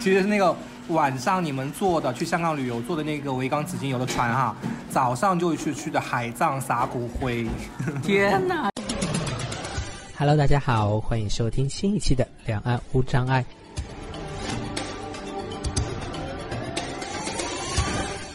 其实是那个晚上你们坐的去香港旅游坐的那个维港紫金游的船哈，早上就去去的海葬撒骨灰。天哪！Hello，大家好，欢迎收听新一期的《两岸无障碍》。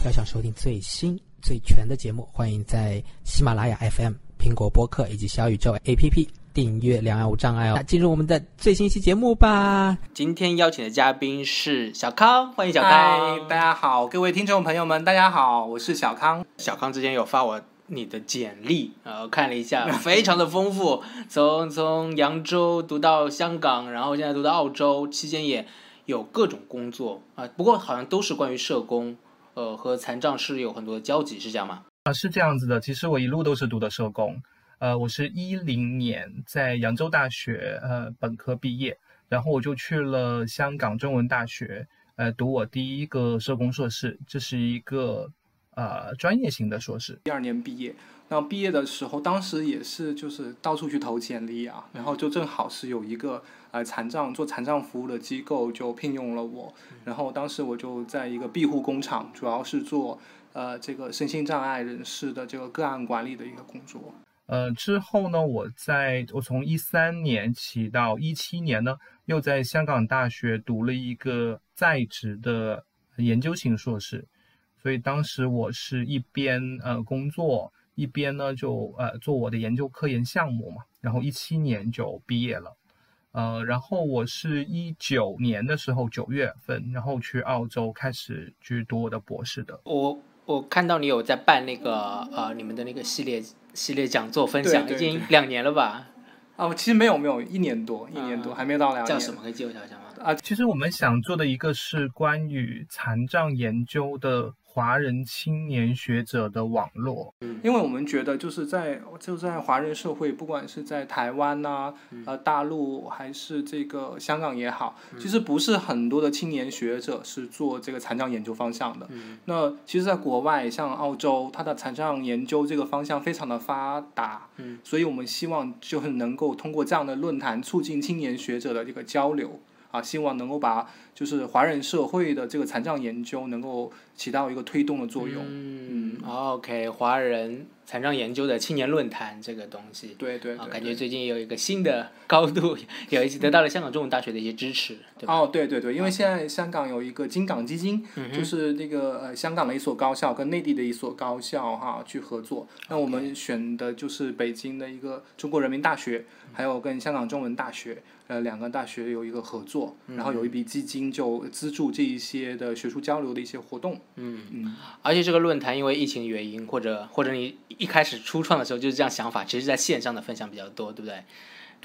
要想收听最新最全的节目，欢迎在喜马拉雅 FM、苹果播客以及小宇宙 APP。订阅两岸无障碍哦，那进入我们的最新一期节目吧。今天邀请的嘉宾是小康，欢迎小康。大家好，各位听众朋友们，大家好，我是小康。小康之前有发我你的简历，呃，看了一下，非常的丰富，从 从扬州读到香港，然后现在读到澳洲，期间也有各种工作啊，不过好像都是关于社工，呃，和残障是有很多的交集，是这样吗？啊，是这样子的，其实我一路都是读的社工。呃，我是一零年在扬州大学呃本科毕业，然后我就去了香港中文大学呃读我第一个社工硕士，这是一个呃专业型的硕士。第二年毕业，然后毕业的时候，当时也是就是到处去投简历啊，然后就正好是有一个呃残障做残障服务的机构就聘用了我，然后当时我就在一个庇护工厂，主要是做呃这个身心障碍人士的这个个案管理的一个工作。呃，之后呢，我在我从一三年起到一七年呢，又在香港大学读了一个在职的研究型硕士，所以当时我是一边呃工作，一边呢就呃做我的研究科研项目嘛，然后一七年就毕业了，呃，然后我是一九年的时候九月份，然后去澳洲开始去读我的博士的。我我看到你有在办那个呃你们的那个系列。系列讲座分享已经两年了吧？哦，其实没有没有一年多，一年多还没到两年。叫什么？可以介绍一下吗？啊，其实我们想做的一个是关于残障研究的。华人青年学者的网络，因为我们觉得就是在就在华人社会，不管是在台湾呐，呃，大陆还是这个香港也好，其实不是很多的青年学者是做这个残障研究方向的。那其实，在国外像澳洲，它的残障研究这个方向非常的发达，所以我们希望就是能够通过这样的论坛，促进青年学者的这个交流。啊，希望能够把就是华人社会的这个残障研究能够起到一个推动的作用。嗯，OK，华人残障研究的青年论坛这个东西，对对，感觉最近有一个新的高度，有一些得到了香港中文大学的一些支持。哦，对对对，因为现在香港有一个金港基金，就是那个呃香港的一所高校跟内地的一所高校哈去合作，那我们选的就是北京的一个中国人民大学，还有跟香港中文大学。呃，两个大学有一个合作，然后有一笔基金就资助这一些的学术交流的一些活动。嗯嗯。而且这个论坛因为疫情原因，或者或者你一开始初创的时候就是这样想法，其实在线上的分享比较多，对不对？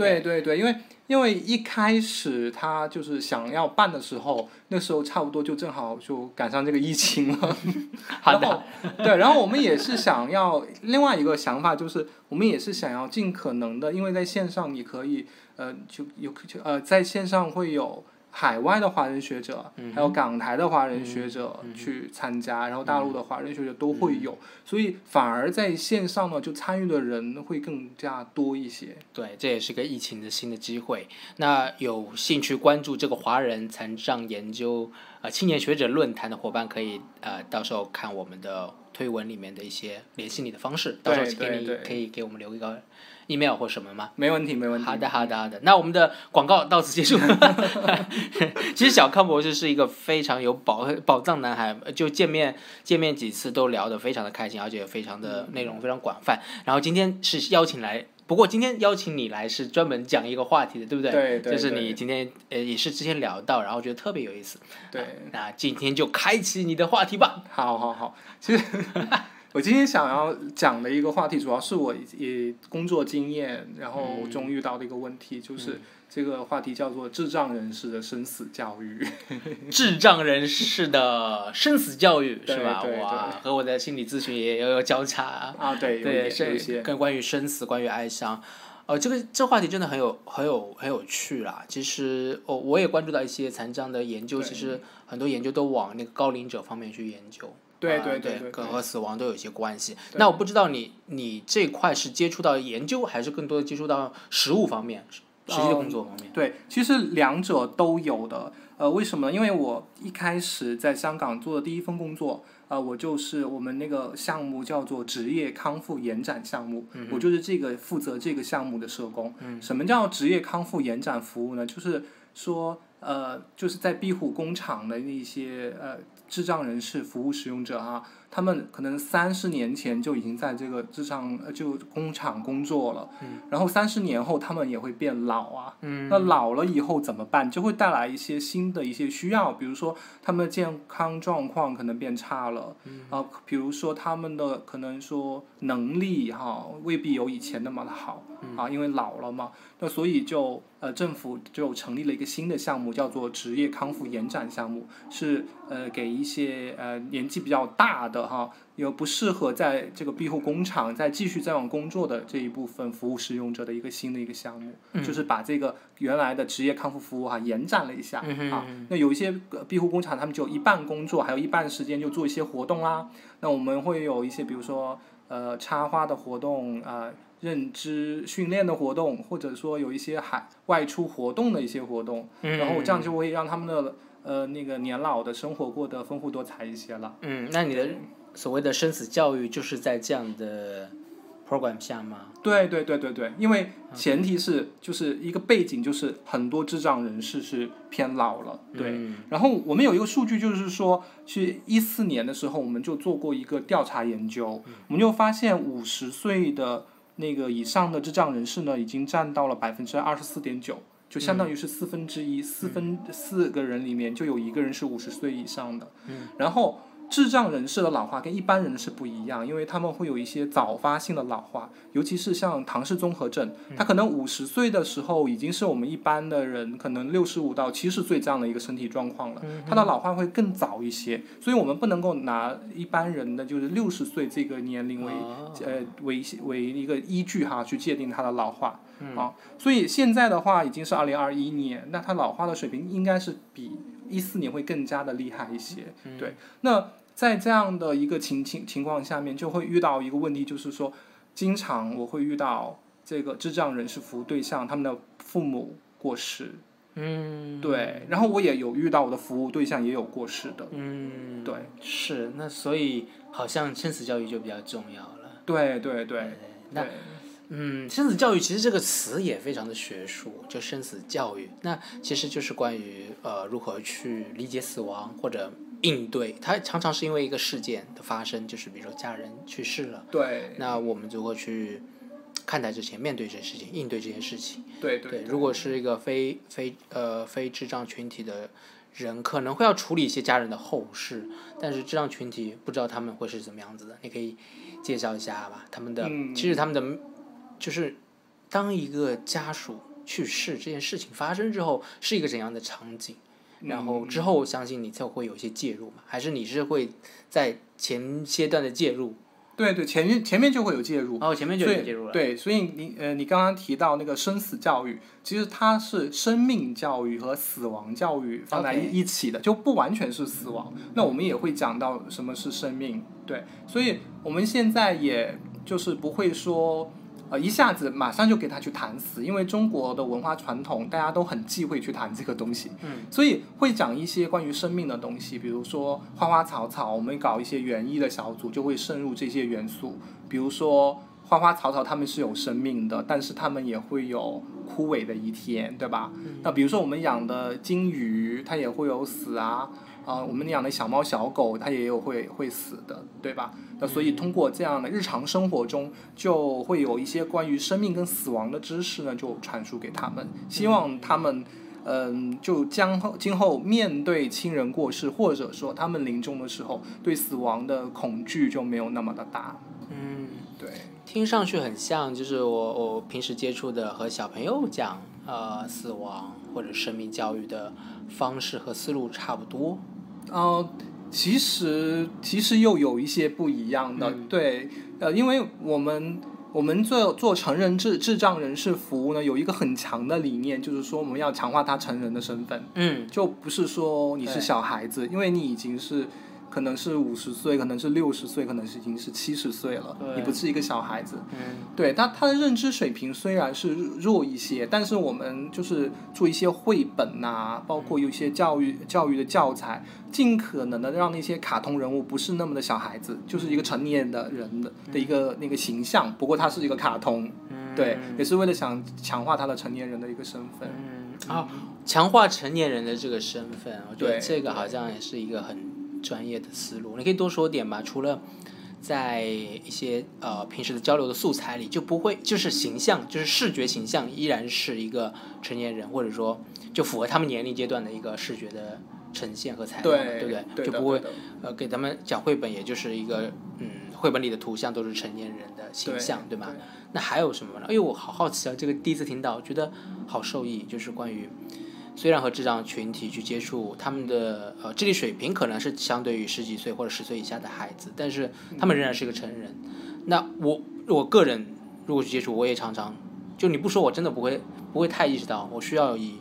对对对，因为因为一开始他就是想要办的时候，那时候差不多就正好就赶上这个疫情了。好的。对，然后我们也是想要另外一个想法，就是我们也是想要尽可能的，因为在线上你可以。呃，就有就呃，在线上会有海外的华人学者，还有港台的华人学者去参加，然后大陆的华人学者都会有，所以反而在线上呢，就参与的人会更加多一些。对，这也是个疫情的新的机会。那有兴趣关注这个华人残障研究呃青年学者论坛的伙伴，可以呃到时候看我们的推文里面的一些联系你的方式，到时候给你可以给我们留一个。Email 或什么吗？没问题，没问题。好的，好的，好的。那我们的广告到此结束。其实小康博士是一个非常有宝 宝藏男孩，就见面见面几次都聊得非常的开心，而且非常的内容非常广泛。然后今天是邀请来，不过今天邀请你来是专门讲一个话题的，对不对？对对。就是你今天呃也是之前聊到，然后觉得特别有意思。对。那今天就开启你的话题吧。好好好，其实。我今天想要讲的一个话题，主要是我也工作经验，然后中遇到的一个问题，就是这个话题叫做智障人士的生死教育。智障人士的生死教育是吧？哇，和我的心理咨询也有有交叉啊。对，对，有一些跟关于生死、关于哀伤，呃，这个这话题真的很有、很有、很有趣啦。其实，我我也关注到一些残障的研究，其实很多研究都往那个高龄者方面去研究。对对对，跟和死亡都有一些关系。那我不知道你你这块是接触到研究，还是更多的接触到实务方面、实际的工作方面？对，其实两者都有的。呃，为什么呢？因为我一开始在香港做的第一份工作，呃，我就是我们那个项目叫做职业康复延展项目，我就是这个负责这个项目的社工。什么叫职业康复延展服务呢？就是说，呃，就是在庇护工厂的那些呃智障人士服务使用者啊。他们可能三十年前就已经在这个智障呃就工厂工作了，然后三十年后他们也会变老啊，那老了以后怎么办？就会带来一些新的一些需要，比如说他们的健康状况可能变差了，啊，比如说他们的可能说能力哈未必有以前那么的好啊，因为老了嘛，那所以就呃政府就成立了一个新的项目，叫做职业康复延展项目，是呃给一些呃年纪比较大的。哈，有不适合在这个庇护工厂再继续再往工作的这一部分服务使用者的一个新的一个项目，就是把这个原来的职业康复服务哈延展了一下啊。那有一些庇护工厂，他们就一半工作，还有一半时间就做一些活动啦。那我们会有一些，比如说呃插花的活动啊，认知训练的活动，或者说有一些海外出活动的一些活动，然后这样就会让他们的。呃，那个年老的生活过得丰富多彩一些了。嗯，那你的所谓的生死教育就是在这样的 program 下吗？对对对对对，因为前提是就是一个背景，就是很多智障人士是偏老了。对。然后我们有一个数据，就是说，去一四年的时候，我们就做过一个调查研究，我们就发现五十岁的那个以上的智障人士呢，已经占到了百分之二十四点九。就相当于是四分之一，四分四个人里面就有一个人是五十岁以上的，然后。智障人士的老化跟一般人是不一样，因为他们会有一些早发性的老化，尤其是像唐氏综合症，他可能五十岁的时候已经是我们一般的人可能六十五到七十岁这样的一个身体状况了，他的老化会更早一些，所以我们不能够拿一般人的就是六十岁这个年龄为呃为为一个依据哈去界定他的老化啊，所以现在的话已经是二零二一年，那他老化的水平应该是比一四年会更加的厉害一些，对，那。在这样的一个情情情况下面，就会遇到一个问题，就是说，经常我会遇到这个智障人士服务对象，他们的父母过世，嗯，对，然后我也有遇到我的服务对象也有过世的，嗯，对，是，那所以好像生死教育就比较重要了，对对对，那，嗯，生死教育其实这个词也非常的学术，就生死教育，那其实就是关于呃如何去理解死亡或者。应对它常常是因为一个事件的发生，就是比如说家人去世了，对，那我们如何去看待这些面对这些事情，应对这些事情？对对。如果是一个非非呃非智障群体的人，可能会要处理一些家人的后事，但是智障群体不知道他们会是怎么样子的，你可以介绍一下吧？他们的其实他们的就是当一个家属去世这件事情发生之后，是一个怎样的场景？然后之后，相信你才会有一些介入嘛？还是你是会在前阶段的介入？对对，前面前面就会有介入。哦，前面就有介入了。对，所以你呃，你刚刚提到那个生死教育，其实它是生命教育和死亡教育放在一起的，就不完全是死亡。那我们也会讲到什么是生命。对，所以我们现在也就是不会说。呃，一下子马上就给他去谈死，因为中国的文化传统，大家都很忌讳去谈这个东西，嗯，所以会讲一些关于生命的东西，比如说花花草草，我们搞一些园艺的小组就会渗入这些元素，比如说花花草草它们是有生命的，但是它们也会有枯萎的一天，对吧？那比如说我们养的金鱼，它也会有死啊。啊，我们养的小猫小狗，它也有会会死的，对吧？那所以通过这样的日常生活中，就会有一些关于生命跟死亡的知识呢，就传输给他们，希望他们，嗯，就将后今后面对亲人过世，或者说他们临终的时候，对死亡的恐惧就没有那么的大。嗯，对，听上去很像，就是我我平时接触的和小朋友讲呃死亡或者生命教育的。方式和思路差不多，呃，其实其实又有一些不一样的，对，呃，因为我们我们做做成人智智障人士服务呢，有一个很强的理念，就是说我们要强化他成人的身份，嗯，就不是说你是小孩子，因为你已经是可能是五十岁，可能是六十岁，可能是已经是七十岁了，对。你不是一个小孩子。嗯。对他，他的认知水平虽然是弱一些，但是我们就是做一些绘本呐、包括有一些教育教育的教材，尽可能的让那些卡通人物不是那么的小孩子，就是一个成年的人的的一个那个形象。不过他是一个卡通，嗯。对，也是为了想强化他的成年人的一个身份。嗯。啊，强化成年人的这个身份，我觉得这个好像也是一个很专业的思路。你可以多说点吧，除了。在一些呃平时的交流的素材里，就不会就是形象，就是视觉形象依然是一个成年人，或者说就符合他们年龄阶段的一个视觉的呈现和材料，对对不对？对就不会呃给他们讲绘本，也就是一个嗯绘本里的图像都是成年人的形象，对吧？对那还有什么呢？哎呦，我好好奇啊！这个第一次听到，觉得好受益，就是关于虽然和智障群体去接触，他们的呃智力水平可能是相对于十几岁或者十岁以下的孩子，但是他们仍然是一个成人。那我我个人如果去接触，我也常常就你不说，我真的不会不会太意识到，我需要以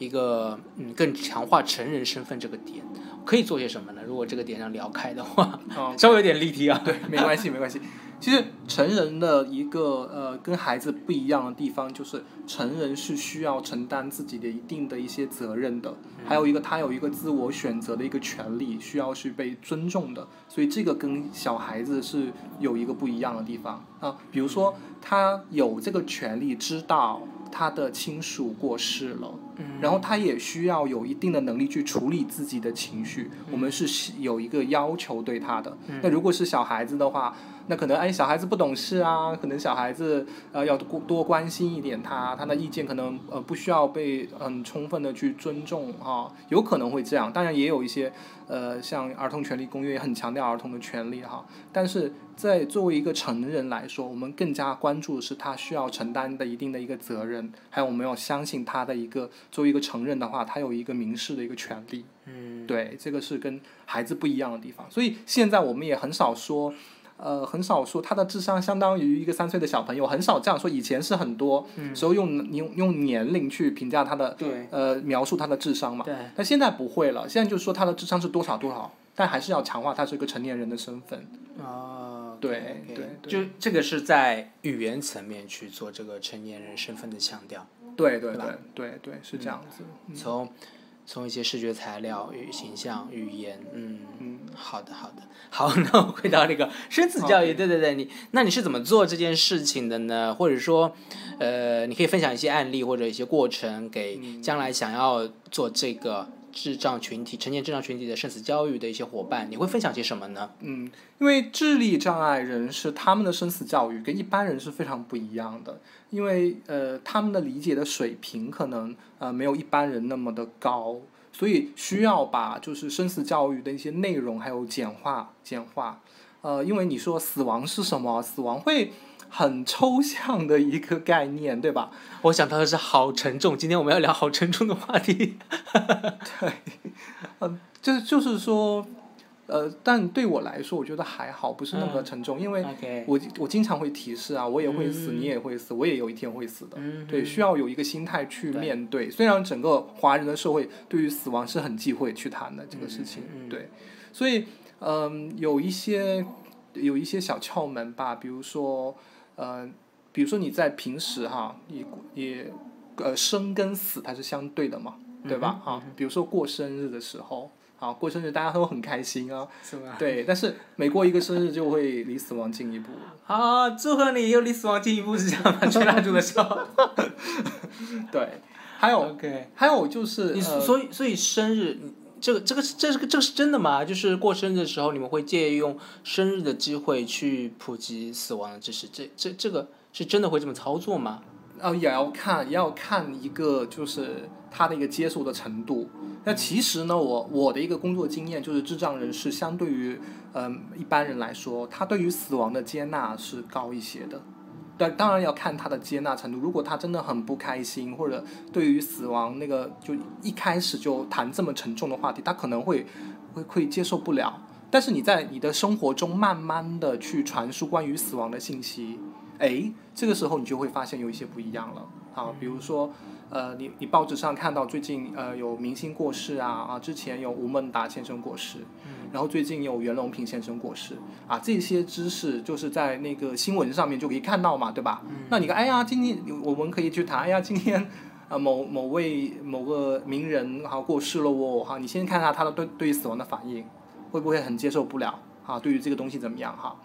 一个嗯更强化成人身份这个点，可以做些什么呢？如果这个点上聊开的话，哦 稍微有点立体啊。对，没关系，没关系。其实成人的一个呃跟孩子不一样的地方，就是成人是需要承担自己的一定的一些责任的，还有一个他有一个自我选择的一个权利，需要去被尊重的。所以这个跟小孩子是有一个不一样的地方啊。比如说，他有这个权利知道他的亲属过世了。然后他也需要有一定的能力去处理自己的情绪，我们是有一个要求对他的。那如果是小孩子的话，那可能哎小孩子不懂事啊，可能小孩子呃要多多关心一点他，他的意见可能呃不需要被很充分的去尊重哈、有可能会这样。当然也有一些呃像儿童权利公约也很强调儿童的权利哈、但是在作为一个成人来说，我们更加关注的是他需要承担的一定的一个责任，还有我们要相信他的一个作为一个成人的话，他有一个民事的一个权利。嗯，对，这个是跟孩子不一样的地方。所以现在我们也很少说，呃，很少说他的智商相当于一个三岁的小朋友，很少这样说。以前是很多时候用用用年龄去评价他的，对呃，描述他的智商嘛。对。但现在不会了，现在就是说他的智商是多少多少，但还是要强化他是一个成年人的身份。哦，对对就这个是在语言层面去做这个成年人身份的强调，对对对对对对，是这样子。从从一些视觉材料、与形象、语言，嗯嗯，好的好的，好，那我回到那个生死教育，对对对，你那你是怎么做这件事情的呢？或者说，呃，你可以分享一些案例或者一些过程，给将来想要做这个智障群体、成年智障群体的生死教育的一些伙伴，你会分享些什么呢？嗯，因为智力障碍人士他们的生死教育跟一般人是非常不一样的，因为呃他们的理解的水平可能呃没有一般人那么的高，所以需要把就是生死教育的一些内容还有简化简化。呃，因为你说死亡是什么？死亡会很抽象的一个概念，对吧？我想到的是好沉重，今天我们要聊好沉重的话题。对，嗯就就是说，呃，但对我来说，我觉得还好，不是那么的沉重，因为我我经常会提示啊，我也会死，嗯你也会死，我也有一天会死的。嗯对，需要有一个心态去面对。虽然整个华人的社会对于死亡是很忌讳去谈的这个事情，对，所以嗯、有一些有一些小窍门吧，比如说呃，比如说你在平时哈，你你呃生跟死它是相对的嘛，对吧？嗯啊，比如说过生日的时候。啊，过生日大家都很开心啊？对，但是每过一个生日就会离死亡近一步。啊，祝贺你又离死亡近一步，是这样吗？吹蜡烛的时候。对，还有 OK，还有就是所以所以生日，你这个这个是这是个这个是真的吗？就是过生日的时候，你们会借用生日的机会去普及死亡的知识，这这这个是真的会这么操作吗？呃，也要看，也要看一个就是他的一个接受的程度。那其实呢，我我的一个工作经验就是，智障人士相对于嗯、一般人来说，他对于死亡的接纳是高一些的。但当然要看他的接纳程度。如果他真的很不开心，或者对于死亡那个就一开始就谈这么沉重的话题，他可能会会会接受不了。但是你在你的生活中慢慢的去传输关于死亡的信息，哎，这个时候你就会发现有一些不一样了。啊，比如说。呃，你你报纸上看到最近呃有明星过世啊啊，之前有吴孟达先生过世，然后最近有袁隆平先生过世啊，这些知识就是在那个新闻上面就可以看到嘛，对吧？那你看，哎呀，今天我们可以去谈，哎呀，今天啊某某位某个名人哈过世了哦，哈，你先看看他的对对于死亡的反应，会不会很接受不了啊？对于这个东西怎么样哈？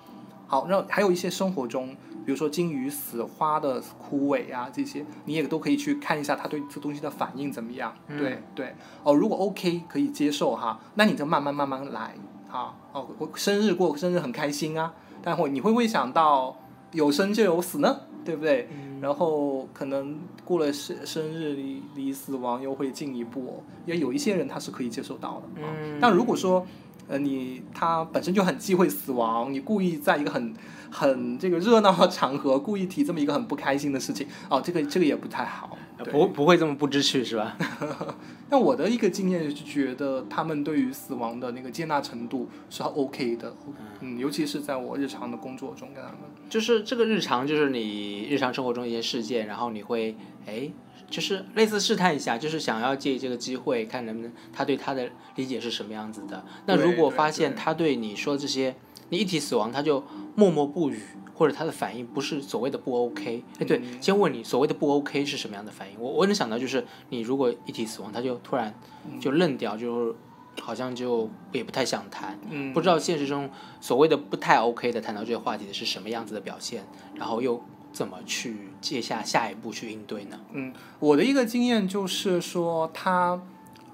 好，那还有一些生活中，比如说金鱼死、花的枯萎啊，这些你也都可以去看一下他对这东西的反应怎么样。对对，哦，如果 OK 可以接受哈，那你就慢慢慢慢来哈。哦，我生日过生日很开心啊，但会你会不会想到有生就有死呢？对不对？然后可能过了生生日离离死亡又会进一步，因为有一些人他是可以接受到的。嗯。但如果说。呃，你他本身就很忌讳死亡，你故意在一个很很这个热闹的场合，故意提这么一个很不开心的事情，哦，这个这个也不太好。不不会这么不知趣是吧？但我的一个经验是觉得他们对于死亡的那个接纳程度是 OK 的，嗯，尤其是在我日常的工作中跟他们。就是这个日常，就是你日常生活中一些事件，然后你会哎。就是类似试探一下，就是想要借这个机会看能不能他对他的理解是什么样子的。那如果发现他对你说这些，你一提死亡他就默默不语，或者他的反应不是所谓的不 OK。哎，对，先问你所谓的不 OK 是什么样的反应？我我能想到就是你如果一提死亡，他就突然就愣掉，就好像就也不太想谈。嗯，不知道现实中所谓的不太 OK 的谈到这个话题的是什么样子的表现，然后又。怎么去接下下一步去应对呢？嗯，我的一个经验就是说，他，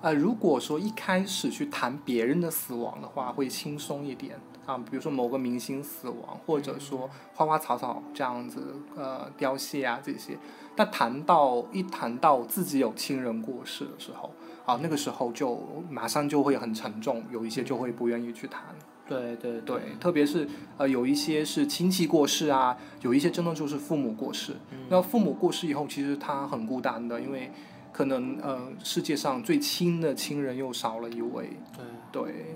呃，如果说一开始去谈别人的死亡的话，会轻松一点啊，比如说某个明星死亡，或者说花花草草这样子，呃，凋谢啊这些。但谈到一谈到自己有亲人过世的时候，啊，那个时候就马上就会很沉重，有一些就会不愿意去谈。对对对，特别是呃，有一些是亲戚过世啊，有一些真的就是父母过世。那父母过世以后，其实他很孤单的，因为可能呃，世界上最亲的亲人又少了一位。对对。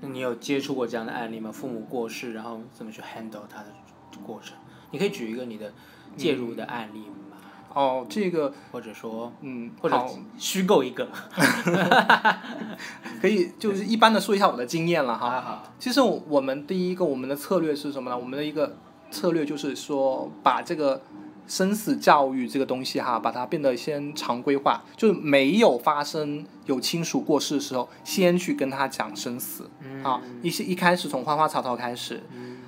那你有接触过这样的案例吗？父母过世，然后怎么去 handle 他的过程？你可以举一个你的介入的案例吗。哦，这个或者说，嗯，或者虚构一个，可以就是一般的说一下我的经验了哈。好，其实我们第一个我们的策略是什么呢？我们的一个策略就是说，把这个生死教育这个东西哈，把它变得先常规化，就是没有发生有亲属过世的时候，先去跟他讲生死啊，一些一开始从花花草草开始。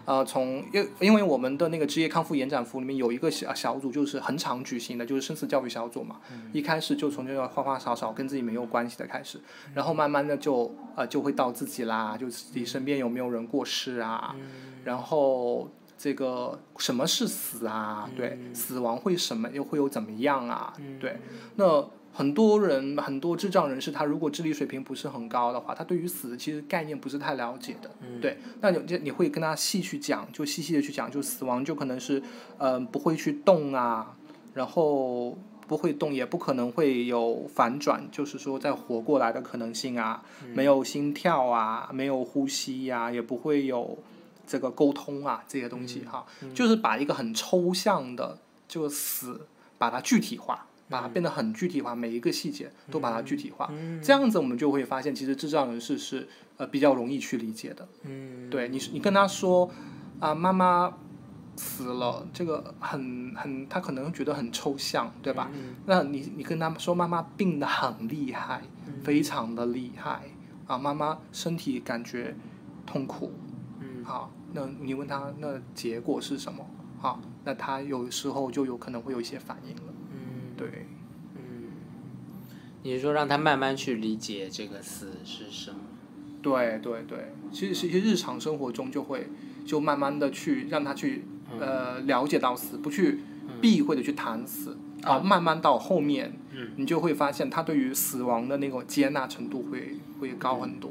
呃，从因因为我们的那个职业康复延展服里面有一个小小组，就是很常举行的，就是生死教育小组嘛。一开始就从这个花花草草跟自己没有关系的开始，然后慢慢的就呃就会到自己啦，就自己身边有没有人过世啊，然后这个什么是死啊？对，死亡会什么又会有怎么样啊？对，那。很多人，很多智障人士，他如果智力水平不是很高的话，他对于死其实概念不是太了解的。对，那你你会跟他细去讲，就细细的去讲，就死亡就可能是，嗯，不会去动啊，然后不会动，也不可能会有反转，就是说再活过来的可能性啊，没有心跳啊，没有呼吸呀，也不会有这个沟通啊这些东西哈，就是把一个很抽象的就死，把它具体化。把它变得很具体化，每一个细节都把它具体化，这样子我们就会发现，其实智障人士是呃比较容易去理解的。嗯，对你，你跟他说啊，妈妈死了，这个很很，他可能觉得很抽象，对吧？那你你跟他说妈妈病得很厉害，非常的厉害啊，妈妈身体感觉痛苦，嗯，好，那你问他那结果是什么？好，那他有时候就有可能会有一些反应了。嗯对，嗯，你是说让他慢慢去理解这个死是什么？对对对，其实是一些日常生活中就会就慢慢的去让他去呃了解到死，不去避讳的去谈死啊，慢慢到后面，嗯你就会发现他对于死亡的那个接纳程度会会高很多。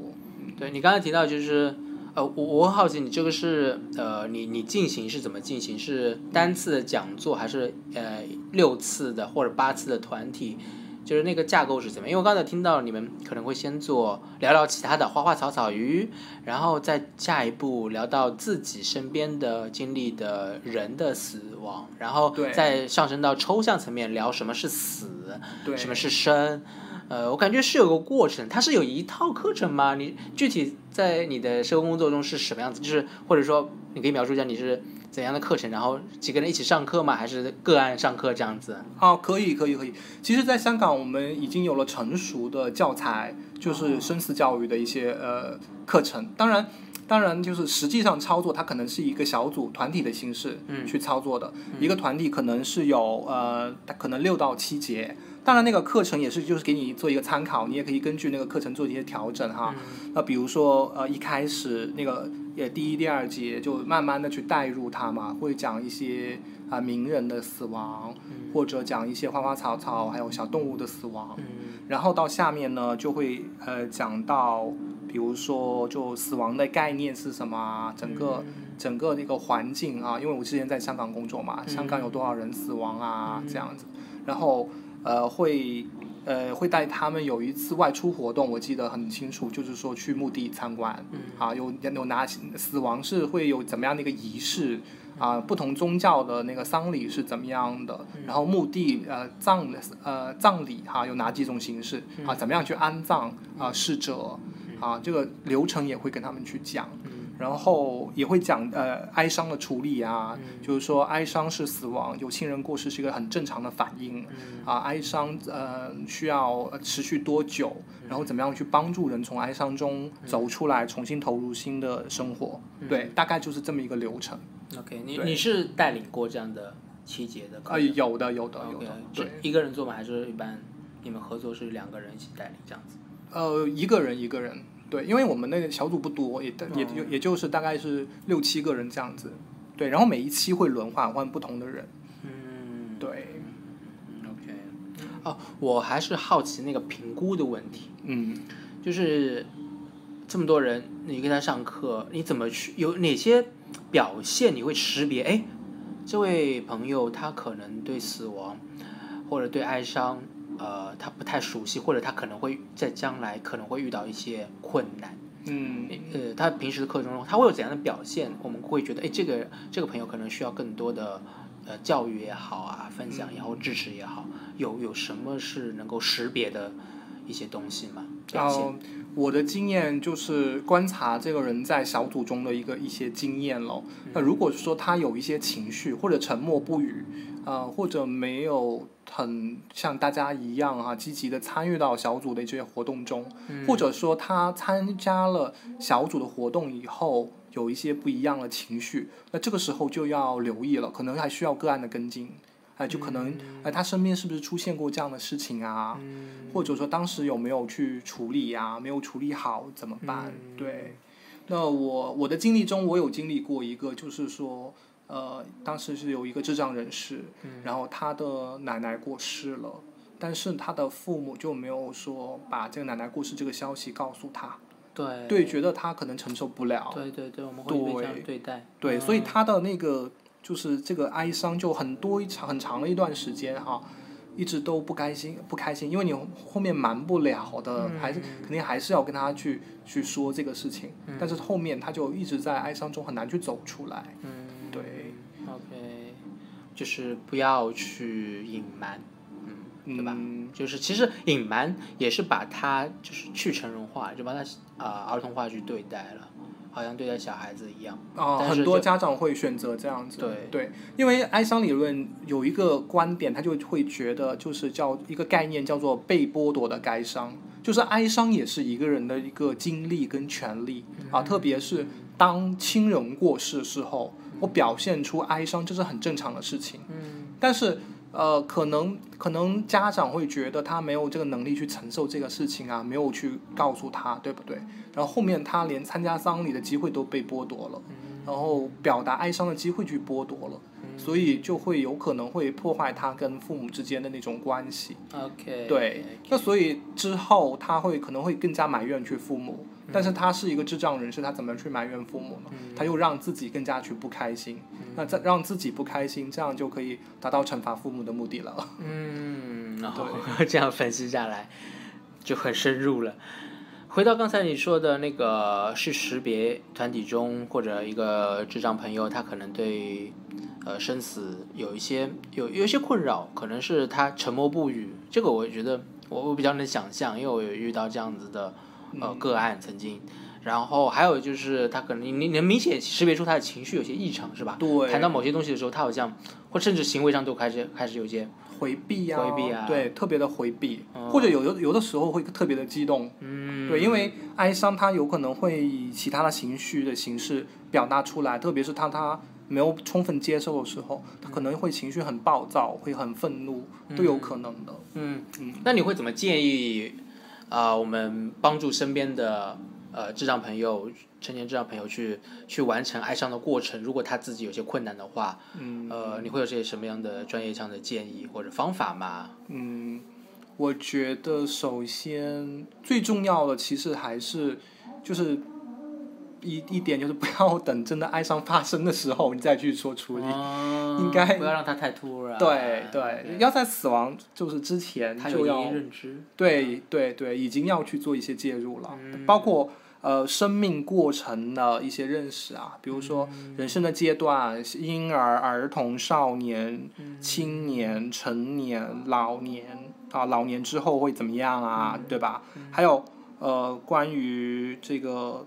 对你刚才提到就是。呃，我我很好奇，你这个是呃，你你进行是怎么进行？是单次的讲座，还是呃六次的或者八次的团体就是那个架构是怎么样？因为我刚才听到你们可能会先做聊聊其他的花花草草鱼，然后再下一步聊到自己身边的经历的人的死亡，然后再上升到抽象层面聊什么是死，什么是生。呃，我感觉是有个过程，它是有一套课程吗？你具体在你的社会工作中是什么样子？就是或者说，你可以描述一下你是怎样的课程，然后几个人一起上课吗？还是个案上课这样子？哦，可以，可以，可以。其实，在香港，我们已经有了成熟的教材，就是生死教育的一些呃课程。当然，当然，就是实际上操作，它可能是一个小组、团体的形式去操作的。一个团体可能是有呃，可能六到七节。当然，那个课程也是就是给你做一个参考，你也可以根据那个课程做一些调整哈。那比如说呃，一开始那个也第一、第二节就慢慢的去带入它嘛，会讲一些啊、名人的死亡，或者讲一些花花草草还有小动物的死亡。然后到下面呢，就会呃讲到，比如说就死亡的概念是什么啊，整个、整个那个环境啊，因为我之前在香港工作嘛，香港有多少人死亡啊，这样子，然后呃会呃会带他们有一次外出活动，我记得很清楚，就是说去墓地参观，啊有有拿死亡是会有怎么样的一个仪式。啊，不同宗教的那个丧礼是怎么样的？然后墓地呃葬呃葬礼哈、有哪几种形式啊？怎么样去安葬啊逝者啊？这个流程也会跟他们去讲，然后也会讲呃哀伤的处理啊，就是说哀伤是死亡，有亲人过世是一个很正常的反应啊，哀伤呃需要呃持续多久？然后怎么样去帮助人从哀伤中走出来，重新投入新的生活？对，大概就是这么一个流程。OK，你你是带领过这样的七节的课啊，有的，有的，有的，是对，一个人做吗？还是一般你们合作是两个人一起带领这样子？呃，一个人一个人，对，因为我们那个小组不多，也也就也就是大概是六七个人这样子，对，然后每一期会轮换换不同的人，嗯。对，，OK。哦，我还是好奇那个评估的问题，嗯，就是这么多人，你给他上课，你怎么去有哪些表现你会识别？哎，这位朋友他可能对死亡或者对哀伤，呃，他不太熟悉，或者他可能会在将来可能会遇到一些困难。嗯，呃，他平时的课程中他会有怎样的表现？我们会觉得，哎，这个这个朋友可能需要更多的呃教育也好啊，分享也好，支持也好，有有什么是能够识别的一些东西吗？表现？哦，我的经验就是观察这个人在小组中的一个一些经验咯。那如果说他有一些情绪，或者沉默不语，呃，或者没有很像大家一样啊，积极的参与到小组的这些活动中，或者说他参加了小组的活动以后，有一些不一样的情绪，那这个时候就要留意了，可能还需要个案的跟进。哎，就可能，哎，他身边是不是出现过这样的事情啊？或者说当时有没有去处理呀、没有处理好怎么办？对，那我我的经历中，我有经历过一个，就是说，呃，当时是有一个智障人士，然后他的奶奶过世了，但是他的父母就没有说把这个奶奶过世这个消息告诉他，对对，觉得他可能承受不了，对对对，我们会被这样对对待。对，嗯。所以他的那个就是这个哀伤就很多一长很长的一段时间哈，一直都不开心不开心，因为你后面瞒不了的，还是肯定还是要跟他去去说这个事情，但是后面他就一直在哀伤中很难去走出来，嗯，对，OK，就是不要去隐瞒，嗯，对吧？嗯，就是其实隐瞒也是把它就是去成人化，就把它啊、儿童化去对待了，好像对待小孩子一样。啊、但是很多家长会选择这样子，对对，因为哀伤理论有一个观点，他就会觉得就是叫一个概念叫做被剥夺的哀伤，就是哀伤也是一个人的一个经历跟权利啊，特别是当亲人过世的时候，我表现出哀伤，这是很正常的事情，嗯但是。呃，可能可能家长会觉得他没有这个能力去承受这个事情啊，没有去告诉他，对不对？然后后面他连参加丧礼的机会都被剥夺了，然后表达哀伤的机会去剥夺了，所以就会有可能会破坏他跟父母之间的那种关系。，OK，对，那所以之后他会可能会更加埋怨去父母，但是他是一个智障人士，他怎么去埋怨父母呢？他又让自己更加去不开心，那再让自己不开心，这样就可以达到惩罚父母的目的了。嗯然后 这样分析下来就很深入了。回到刚才你说的那个，是识别团体中或者一个智障朋友，他可能对呃生死有一些有有一些困扰，可能是他沉默不语。这个我觉得我我比较能想象，因为我有遇到这样子的呃个案曾经。然后还有就是他可能你你能明显识别出他的情绪有些异常，是吧？对。谈到某些东西的时候，他好像或甚至行为上都开始开始有些。回避呀，回避啊，对，特别的回避，或者有有有的时候会特别的激动，嗯，对，因为哀伤他有可能会以其他的情绪的形式表达出来，特别是他他没有充分接受的时候，他可能会情绪很暴躁，会很愤怒，都有可能的。嗯嗯，那你会怎么建议啊？我们帮助身边的呃智障朋友。成年智障朋友去去完成爱上的过程，如果他自己有些困难的话，嗯，呃，你会有些什么样的专业上的建议或者方法吗？嗯，我觉得首先最重要的其实还是就是一一点就是不要等真的哀伤发生的时候你再去做处理，应该不要让它太突然。对对，要在死亡就是之前就要认知。对对对，已经要去做一些介入了，包括。呃，生命过程的一些认识啊，比如说人生的阶段，婴儿、儿童、少年、青年、成年、老年啊，老年之后会怎么样啊，对吧？还有呃，关于这个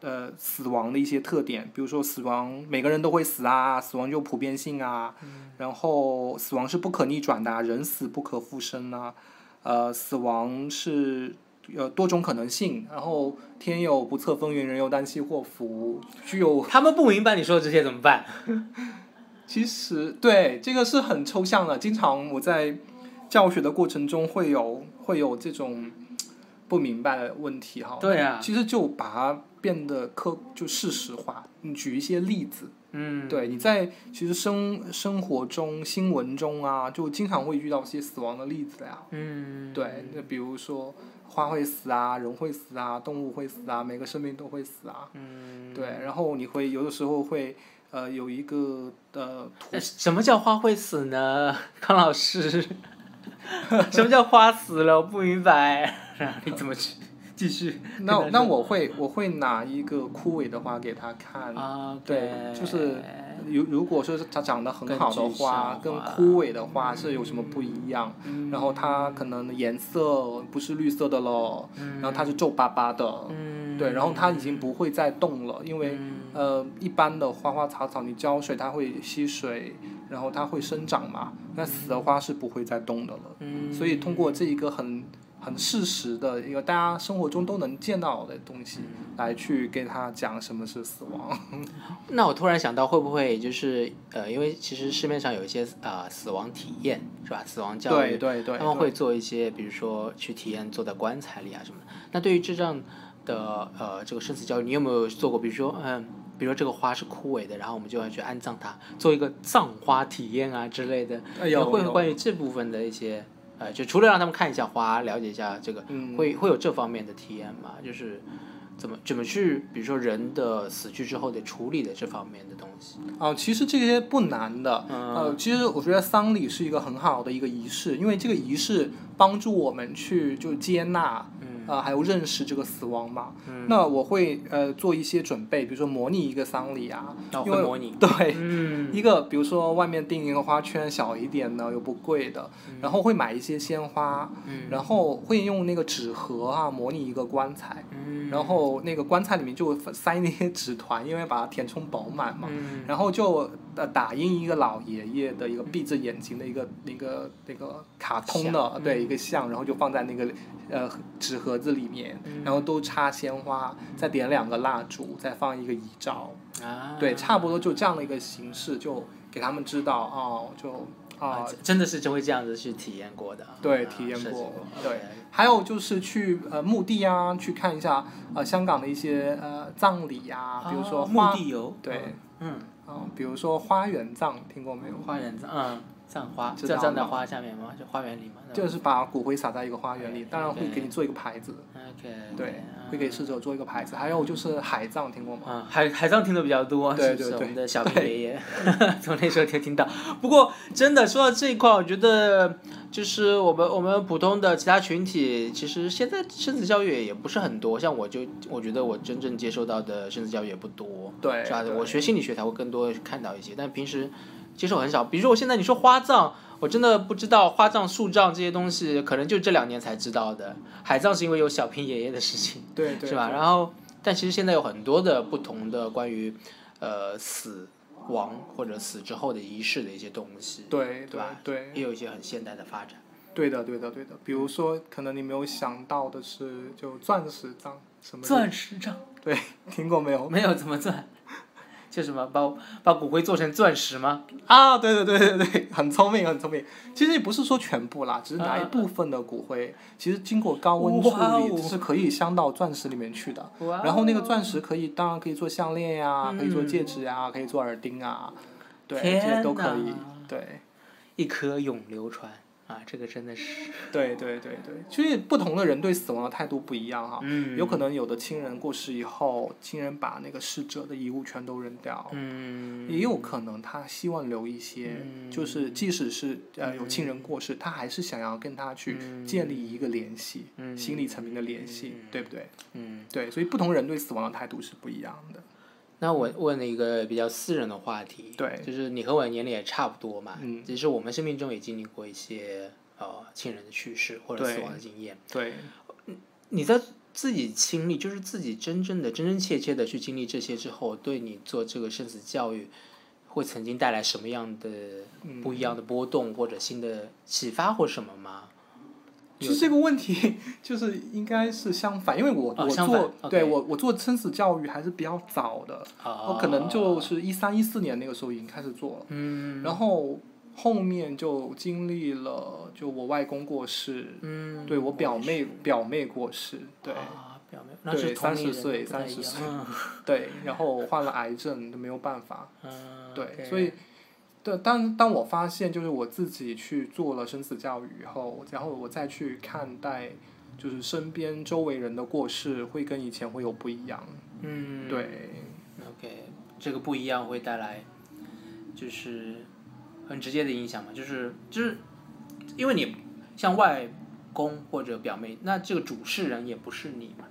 呃死亡的一些特点，比如说死亡每个人都会死啊，死亡就普遍性啊，然后死亡是不可逆转的，人死不可复生啊，呃，死亡是。有多种可能性，然后天有不测风云，人有旦夕祸福，具有。他们不明白你说的这些怎么办？其实对这个是很抽象的，经常我在教学的过程中会有会有这种不明白的问题哈。对啊。其实就把它变得科就事实化，你举一些例子。嗯。对，你在其实生生活中、新闻中啊，就经常会遇到一些死亡的例子呀。嗯。对，那比如说。花会死啊，人会死啊，动物会死啊，每个生命都会死啊。嗯。对，然后你会有的时候会呃有一个呃。什么叫花会死呢，康老师？什么叫花死了？我不明白，你怎么去继续？那那我会我会拿一个枯萎的花给他看。啊。对，就是。如如果说是它长得很好的花，跟枯萎的花是有什么不一样？然后它可能颜色不是绿色的了，然后它是皱巴巴的，对，然后它已经不会再动了，因为呃一般的花花草草你浇水它会吸水，然后它会生长嘛，那死的花是不会再动的了，所以通过这一个很。很事实的一个大家生活中都能见到的东西，来去跟他讲什么是死亡。那我突然想到，会不会就是呃，因为其实市面上有一些呃死亡体验是吧？死亡教育，对对对，他们会做一些，比如说去体验坐在棺材里啊什么的。那对于智障的呃这个生死教育，你有没有做过？比如说嗯，比如说这个花是枯萎的，然后我们就要去安葬它，做一个葬花体验啊之类的。有会关于这部分的一些。呃，就除了让他们看一下花，了解一下这个，会会有这方面的体验吗？就是怎么怎么去，比如说人的死去之后的处理的这方面的东西。哦，其实这些不难的。呃，其实我觉得丧礼是一个很好的一个仪式，因为这个仪式帮助我们去就接纳。啊，还有认识这个死亡嘛？那我会呃做一些准备，比如说模拟一个丧礼啊，因为模拟对，一个比如说外面订一个花圈小一点的又不贵的，然后会买一些鲜花，然后会用那个纸盒啊模拟一个棺材，然后那个棺材里面就塞那些纸团，因为把它填充饱满嘛，然后就呃打印一个老爷爷的一个闭着眼睛的一个那个那个卡通的对一个像，然后就放在那个。呃，纸盒子里面，然后都插鲜花，再点两个蜡烛，再放一个遗照，对，差不多就这样的一个形式，就给他们知道哦，就啊，真的是就会这样子去体验过的，对，体验过，对，还有就是去呃墓地啊，去看一下呃香港的一些呃葬礼呀，比如说墓地游，对，嗯，啊，比如说花园葬，听过没有？花园葬，嗯。葬花，知道葬葬在花下面吗？就花园里吗？就是把骨灰撒在一个花园里，当然会给你做一个牌子，OK，对，会给逝者做一个牌子。还有就是海葬，听过吗？啊，海海葬听的比较多，对对我们的小平爷爷 从那时候就听到。不过真的说到这一块，我觉得就是我们我们普通的其他群体，其实现在生死教育也不是很多。像我就我觉得我真正接受到的生死教育也不多，对，是吧？我学心理学才会更多看到一些，但平时接受很少。比如说我现在你说花葬。我真的不知道花葬、树葬这些东西，可能就这两年才知道的。海葬是因为有小平爷爷的事情，对对 是吧？然后，但其实现在有很多的不同的关于呃死亡或者死之后的仪式的一些东西，对对吧对也有一些很现代的发展。对的对的对的。比如说，可能你没有想到的是，就钻石葬什么？钻石葬对，听过没有？没有怎么钻？就什么把把骨灰做成钻石吗？啊，对对对对对，很聪明很聪明。其实也不是说全部啦，只是拿一啊部分的骨灰，其实经过高温处理是可以镶到钻石里面去的。哇然后那个钻石可以，当然可以做项链呀、可以做嗯戒指呀、可以做耳钉啊，对，这些都可以。对，一颗永流传啊，这个真的是，对对对对，其实不同的人对死亡的态度不一样哈。嗯，有可能有的亲人过世以后，亲人把那个逝者的遗物全都扔掉，嗯，也有可能他希望留一些，嗯就是即使是呃有亲人过世，他还是想要跟他去嗯建立一个联系，嗯心理层面的联系，嗯对不对？嗯。对，所以不同人对死亡的态度是不一样的。那我问了一个比较私人的话题，对就是你和我的年龄也差不多嘛，嗯。只是我们生命中也经历过一些呃亲人的去世或者死亡的经验。对，你在自己经历，就是自己真正的、真真切切的去经历这些之后，对你做这个生死教育，会曾经带来什么样的嗯。不一样的波动，或者新的启发或什么吗？其实这个问题就是应该是相反，因为我、我做对我我做生死教育还是比较早的，啊，我可能就是一三一四年那个时候已经开始做了，嗯。然后后面就经历了，就我外公过世，嗯，对我表妹是。表妹过世，对、啊，表妹那对是同龄30岁人不太一30岁嗯 对，然后患了癌症都没有办法，嗯，对所以对，当当我发现就是我自己去做了生死教育以后，然后我再去看待就是身边周围人的过世，会跟以前会有不一样，嗯，对，OK，这个不一样会带来就是很直接的影响嘛，就是就是因为你像外公或者表妹，那这个主事人也不是你嘛，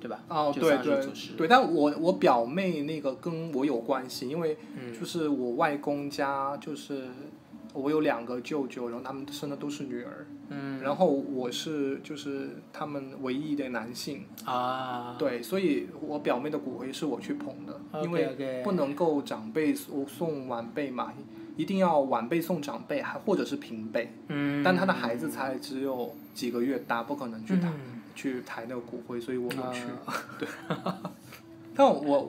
对吧？哦，对对对，但我我表妹那个跟我有关系，因为嗯。就是我外公家就是我有两个舅舅，然后他们生的都是女儿，嗯。然后我是就是他们唯一的男性，啊，对，所以我表妹的骨灰是我去捧的，因为不能够长辈送送晚辈嘛，一定要晚辈送长辈，还或者是平辈，嗯，但他的孩子才只有几个月大，不可能去打、嗯去抬那个骨灰，所以我没去。啊 但我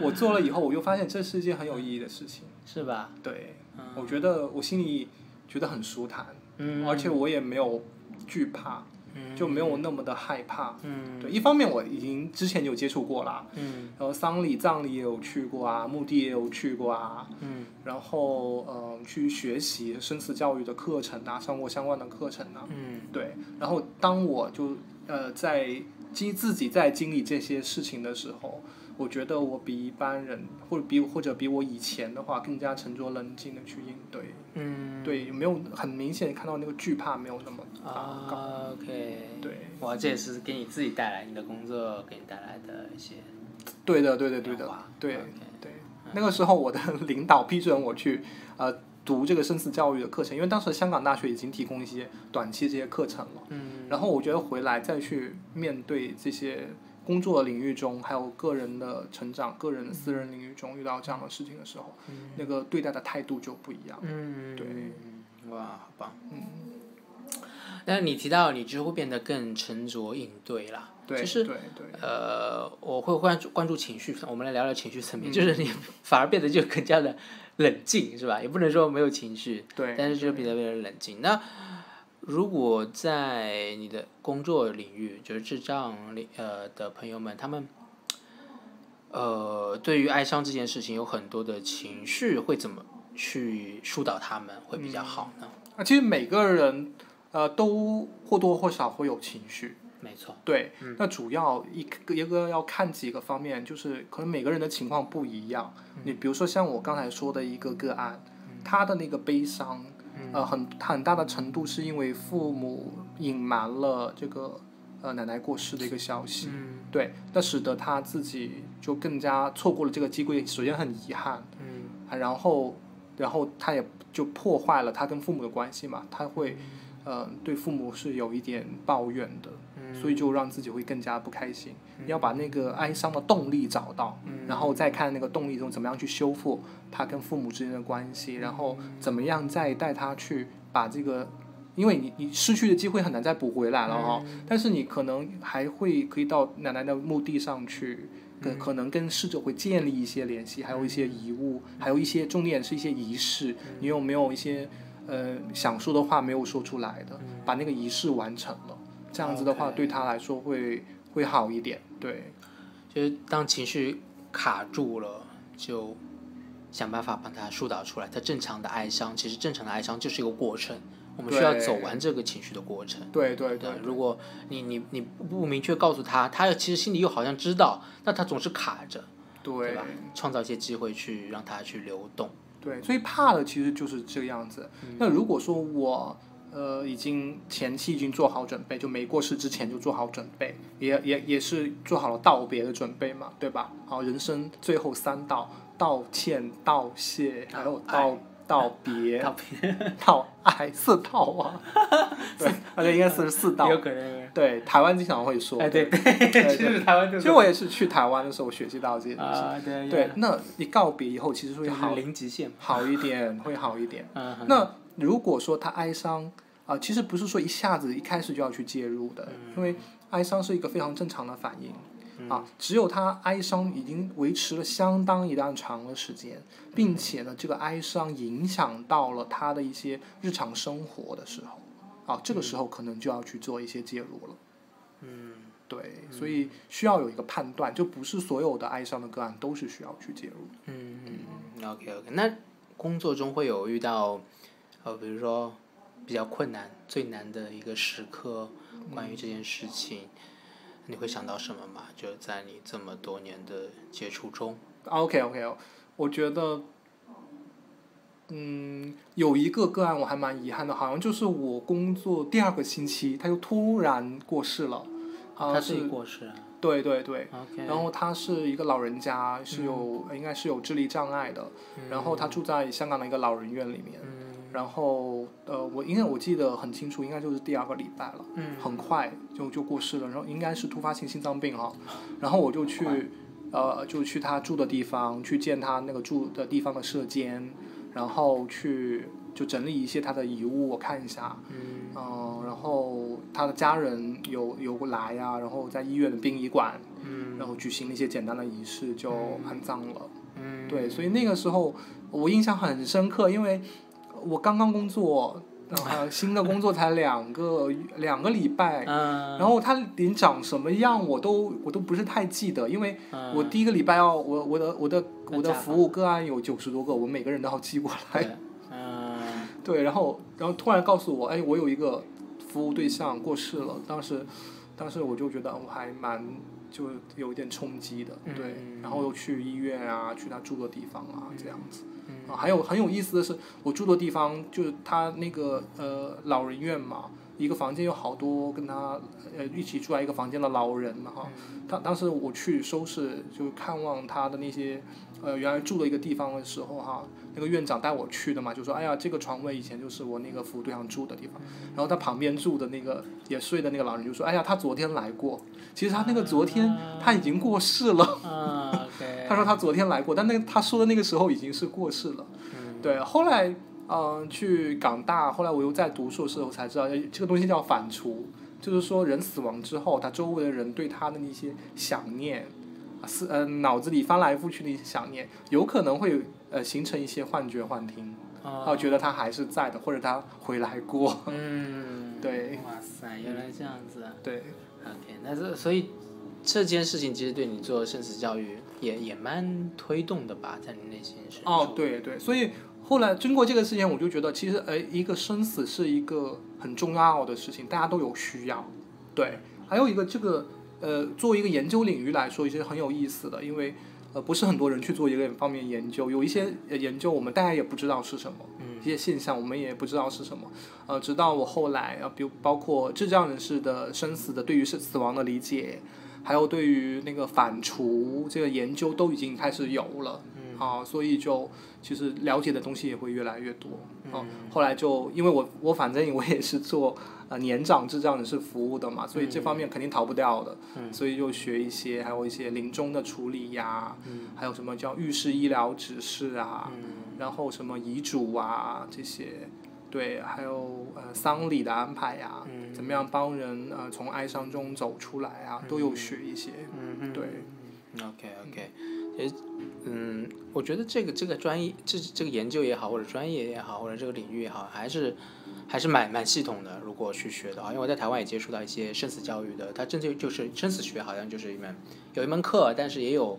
我做了以后，我又发现这是一件很有意义的事情。是吧？对，嗯我觉得我心里觉得很舒坦，嗯，而且我也没有惧怕，嗯。就没有那么的害怕。嗯。对，一方面我已经之前有接触过啦，嗯。然后丧礼、葬礼也有去过啊，墓地也有去过啊，嗯。然后呃去学习生死教育的课程啊，上过相关的课程啊，嗯。对，然后当我就呃在经自己在经历这些事情的时候，我觉得我比一般人或者比或者比我以前的话更加沉着冷静的去应对，嗯，对，没有很明显看到那个惧怕没有那么高，啊，OK，对，哇，这也是给你自己带来你的工作给你带来的一些对的，对的，对的对对，那个时候我的 领导批准我去呃读这个生死教育的课程，因为当时香港大学已经提供一些短期这些课程了。嗯然后我觉得回来再去面对这些工作领域中，还有个人的成长、个人的私人领域中遇到这样的事情的时候，那个对待的态度就不一样。嗯，对，哇，好棒。嗯，但是你提到你之后变得更沉着应对啦。对，就是对对呃，我会关注关注情绪，我们来聊聊情绪层嗯面，就是你反而变得就更加的冷静，是吧？也不能说没有情绪，对，但是就变得变得冷静。那如果在你的工作领域，就是智障领呃的朋友们，他们呃对于哀伤这件事情有很多的情绪，会怎么去疏导他们会比较好呢？啊，其实每个人呃都或多或少会有情绪，没错，对，那主要一个一个要看几个方面，就是可能每个人的情况不一样。你比如说像我刚才说的一个个案，他的那个悲伤，呃，很很大的程度是因为父母隐瞒了这个呃奶奶过世的一个消息，嗯。对，那使得他自己就更加错过了这个机会，首先很遗憾，然后然后他也就破坏了他跟父母的关系嘛，他会呃对父母是有一点抱怨的。所以就让自己会更加不开心。你要把那个哀伤的动力找到，然后再看那个动力中怎么样去修复他跟父母之间的关系，然后怎么样再带他去把这个，因为你你失去的机会很难再补回来了哈、但是你可能还会可以到奶奶的墓地上去。跟可能跟逝者会建立一些联系，还有一些遗物，还有一些重点是一些仪式。你有没有一些呃想说的话没有说出来的，把那个仪式完成了？这样子的话对他来说会会好一点。对，就是当情绪卡住了，就想办法把它疏导出来。他正常的哀伤，其实正常的哀伤就是一个过程，我们需要走完这个情绪的过程。对对对对，如果你你你不明确告诉他，他其实心里又好像知道，那他总是卡着，对对吧？创造一些机会去让他去流动。对，最怕的其实就是这个样子。嗯那如果说我呃已经前期已经做好准备，就没过世之前就做好准备，也也也是做好了道别的准备嘛，对吧？好，人生最后三道：道歉、道谢，还有道道别、道 道爱，四道啊。对，而且应该是四道。有可能。对，台湾经常会说。哎，对对对，其实台湾就其实我也是去台湾的时候学习到这些东西。啊，对对，那一告别以后，其实会好零极限。好一点，会好一点。嗯，那如果说他哀伤啊、其实不是说一下子一开始就要去介入的，因为哀伤是一个非常正常的反应。啊，只有他哀伤已经维持了相当一段长的时间，并且呢，这个哀伤影响到了他的一些日常生活的时候，啊，这个时候可能就要去做一些介入了。嗯，对，所以需要有一个判断，就不是所有的哀伤的个案都是需要去介入。嗯嗯，OK OK，那工作中会有遇到，呃，比如说比较困难、最难的一个时刻，关于这件事情，你会想到什么吗？就在你这么多年的接触中，OK OK，我觉得，嗯，有一个个案我还蛮遗憾的，好像就是我工作第二个星期他就突然过世了，好像他自己是过世啊对对对，，OK，然后他是一个老人家，是有、应该是有智力障碍的，然后他住在香港的一个老人院里面，嗯然后呃，我因为我记得很清楚，应该就是第二个礼拜了，嗯。很快就就过世了，然后应该是突发性心脏病哈，然后我就去呃就去他住的地方去见他那个住的地方的舍监，然后去就整理一些他的遗物，我看一下，嗯。嗯、然后他的家人有有来呀、然后在医院的殡仪馆，嗯。然后举行了一些简单的仪式就安葬了。嗯，对，所以那个时候我印象很深刻，因为我刚刚工作，呃，新的工作才两个 两个礼拜，嗯，然后他连长什么样我都我都不是太记得，因为我第一个礼拜要我我的我的我的服务个案有九十多个，我每个人都要记过来。对，嗯。对，然后然后突然告诉我，哎，我有一个服务对象过世了，当时当时我就觉得我还蛮就有一点冲击的，对，嗯。然后又去医院啊，去他住的地方啊，这样子。嗯啊，还有很有意思的是，我住的地方就是他那个呃老人院嘛，一个房间有好多跟他呃一起住在一个房间的老人嘛哈。他当时我去收拾就看望他的那些呃原来住的一个地方的时候哈，那个院长带我去的嘛，就说哎呀这个床位以前就是我那个服务对象住的地方，然后他旁边住的那个也睡的那个老人就说哎呀他昨天来过，其实他那个昨天他已经过世了。他说他昨天来过，但那个他说的那个时候已经是过世了。嗯对，后来嗯、呃去港大，后来我又在读硕士，我才知道哎这个东西叫反刍，就是说人死亡之后，他周围的人对他的那些想念，啊思呃脑子里翻来覆去的一些想念，有可能会呃形成一些幻觉幻听，哦啊觉得他还是在的，或者他回来过。嗯，对哇塞，原来这样子啊。对，OK，那这所以这件事情其实对你做生死教育也也蛮推动的吧，在你内心深处。哦，对对，所以后来经过这个事件，我就觉得其实哎，一个生死是一个很重要的事情，大家都有需要。对，还有一个这个呃，作为一个研究领域来说，也是很有意思的，因为呃，不是很多人去做一个方面研究，有一些呃研究我们大家也不知道是什么，嗯一些现象我们也不知道是什么。呃，直到我后来啊，比如包括智障人士的生死的对于死死亡的理解，还有对于那个反刍这个研究都已经开始有了。啊，所以就其实了解的东西也会越来越多。啊，后来就因为我我反正我也是做呃年长智障人士服务的嘛，所以这方面肯定逃不掉的。嗯所以就学一些，还有一些临终的处理呀，还有什么叫预示医疗指示啊，然后什么遗嘱啊这些，对，还有呃丧礼的安排呀，怎么样帮人呃从哀伤中走出来啊，都有学一些。嗯对。OK OK，其实。嗯，我觉得这个这个专业，这这个研究也好，或者专业也好，或者这个领域也好，还是还是蛮蛮系统的。如果去学的话，因为我在台湾也接触到一些生死教育的，它真就就是生死学，好像就是一门有一门课，但是也有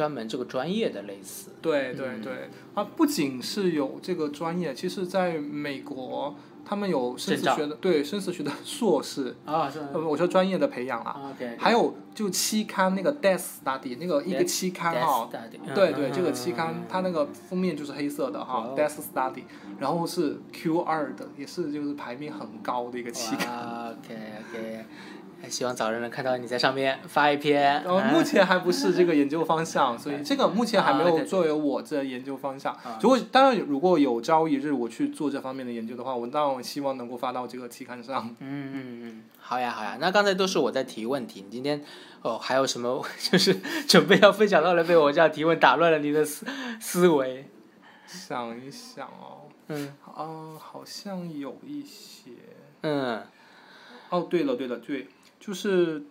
专门这个专业的类似。对对对，啊，不仅是有这个专业，其实在美国。他们有生死学的，对生死学的 硕士啊，是，我说专业的培养啊，还有就期刊那个 Death Study 那个一个期刊哈，对对，这个期刊它那个封面就是黑色的哈，Death Study，然后是 Q 二的，也是就是排名很高的一个期刊。OK OK。希望早日能看到你在上面发一篇。呃，目前还不是这个研究方向，所以 这个目前还没有作为我这研究方向。如果当然，如果有朝一日我去做这方面的研究的话，我当然希望能够发到这个期刊上。嗯嗯嗯，好呀好呀。那刚才都是我在提问题，你今天哦还有什么 就是准备要分享到了，被我这样提问打乱了你的思思维？想一想哦。嗯。啊，好像有一些。嗯。哦，对了对了对。就是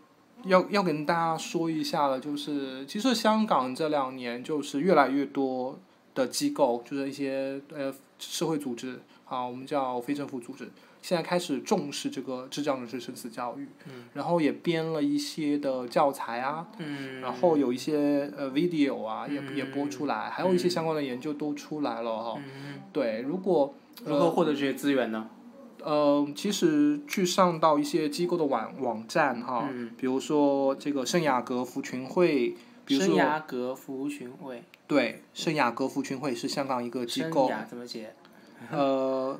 要要跟大家说一下了，就是其实香港这两年就是越来越多的机构，就是一些呃社会组织啊，我们叫非政府组织，现在开始重视这个智障人士生死教育，然后也编了一些的教材啊，然后有一些呃 video 啊也也播出来，还有一些相关的研究都出来了哈。对，如果如何获得这些资源呢？呃，其实去上到一些机构的网网站哈，比如说这个圣雅各福群会，比如说圣雅各福群会，对，圣雅各福群会是香港一个机构。圣雅怎么写？呃，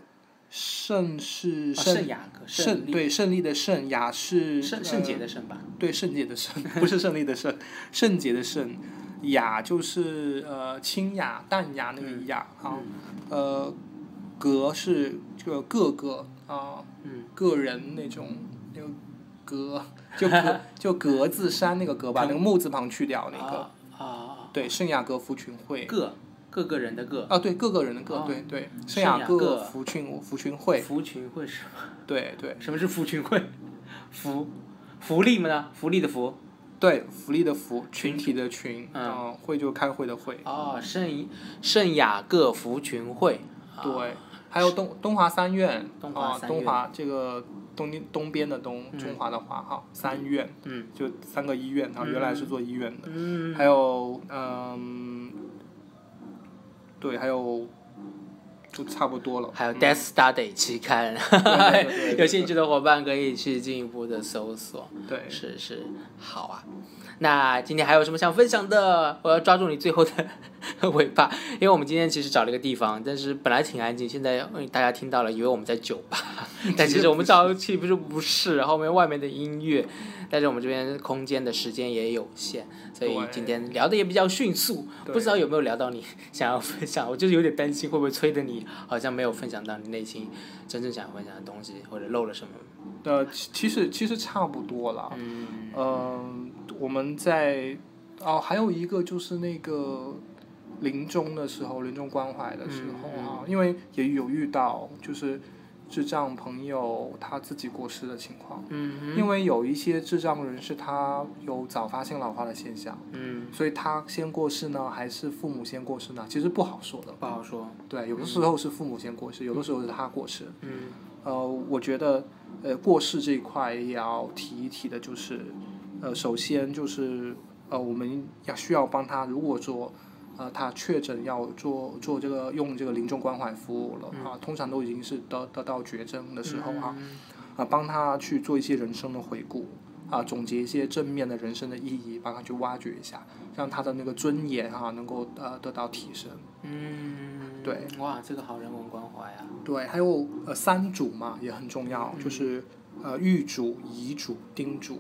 圣是圣雅各，圣对胜利的圣，雅是圣圣洁的圣吧？对，圣洁的圣，不是胜利的圣，圣洁的圣，雅就是呃清雅淡雅那个雅啊，呃。格是这个各个啊，个人那种那个格，就格 就格子山那个格吧，那个木字旁去掉那个。啊。对，圣雅各福群会。各，各个人的各。啊，对，各个人的各，对对。圣雅各福群福群会。福群会是。对对。什么是福群会？福，福利吗？福利的福。对，福利的福，群体的群，嗯，会就开会的会。哦，圣圣雅各福群会。对。还有东东华三院啊，东华这个东东边的东，中华的华哈，三院，嗯就三个医院啊，原来是做医院的，嗯还有嗯，对，还有就差不多了。还有 Death Study 期刊，有兴趣的伙伴可以去进一步的搜索。对，是是，好啊。那今天还有什么想分享的？我要抓住你最后的 尾巴，因为我们今天其实找了一个地方，但是本来挺安静，现在大家听到了，以为我们在酒吧，但其实我们找岂不是不是，后面外面的音乐，但是我们这边空间的时间也有限，所以今天聊的也比较迅速，不知道有没有聊到你想要分享，我就是有点担心会不会催的你好像没有分享到你内心真正想分享的东西，或者漏了什么。呃，其实其实差不多了，嗯。我们在哦，还有一个就是那个临终的时候，临终关怀的时候啊，因为也有遇到就是智障朋友他自己过世的情况。嗯因为有一些智障人士他有早发性老化的现象。嗯。所以他先过世呢，还是父母先过世呢？其实不好说的。不好说。对，有的时候是父母先过世，有的时候是他过世。嗯。呃，我觉得呃过世这一块也要提一提的，就是。呃，首先就是呃，我们要需要帮他，如果说呃，他确诊要做做这个用这个临终关怀服务了啊，通常都已经是得得到绝症的时候啊，啊，帮他去做一些人生的回顾啊，总结一些正面的人生的意义，帮他去挖掘一下，让他的那个尊严啊能够呃得到提升。嗯，对，哇，这个好人文关怀啊。对，还有呃三主嘛也很重要，嗯就是呃预嘱、遗嘱、叮嘱。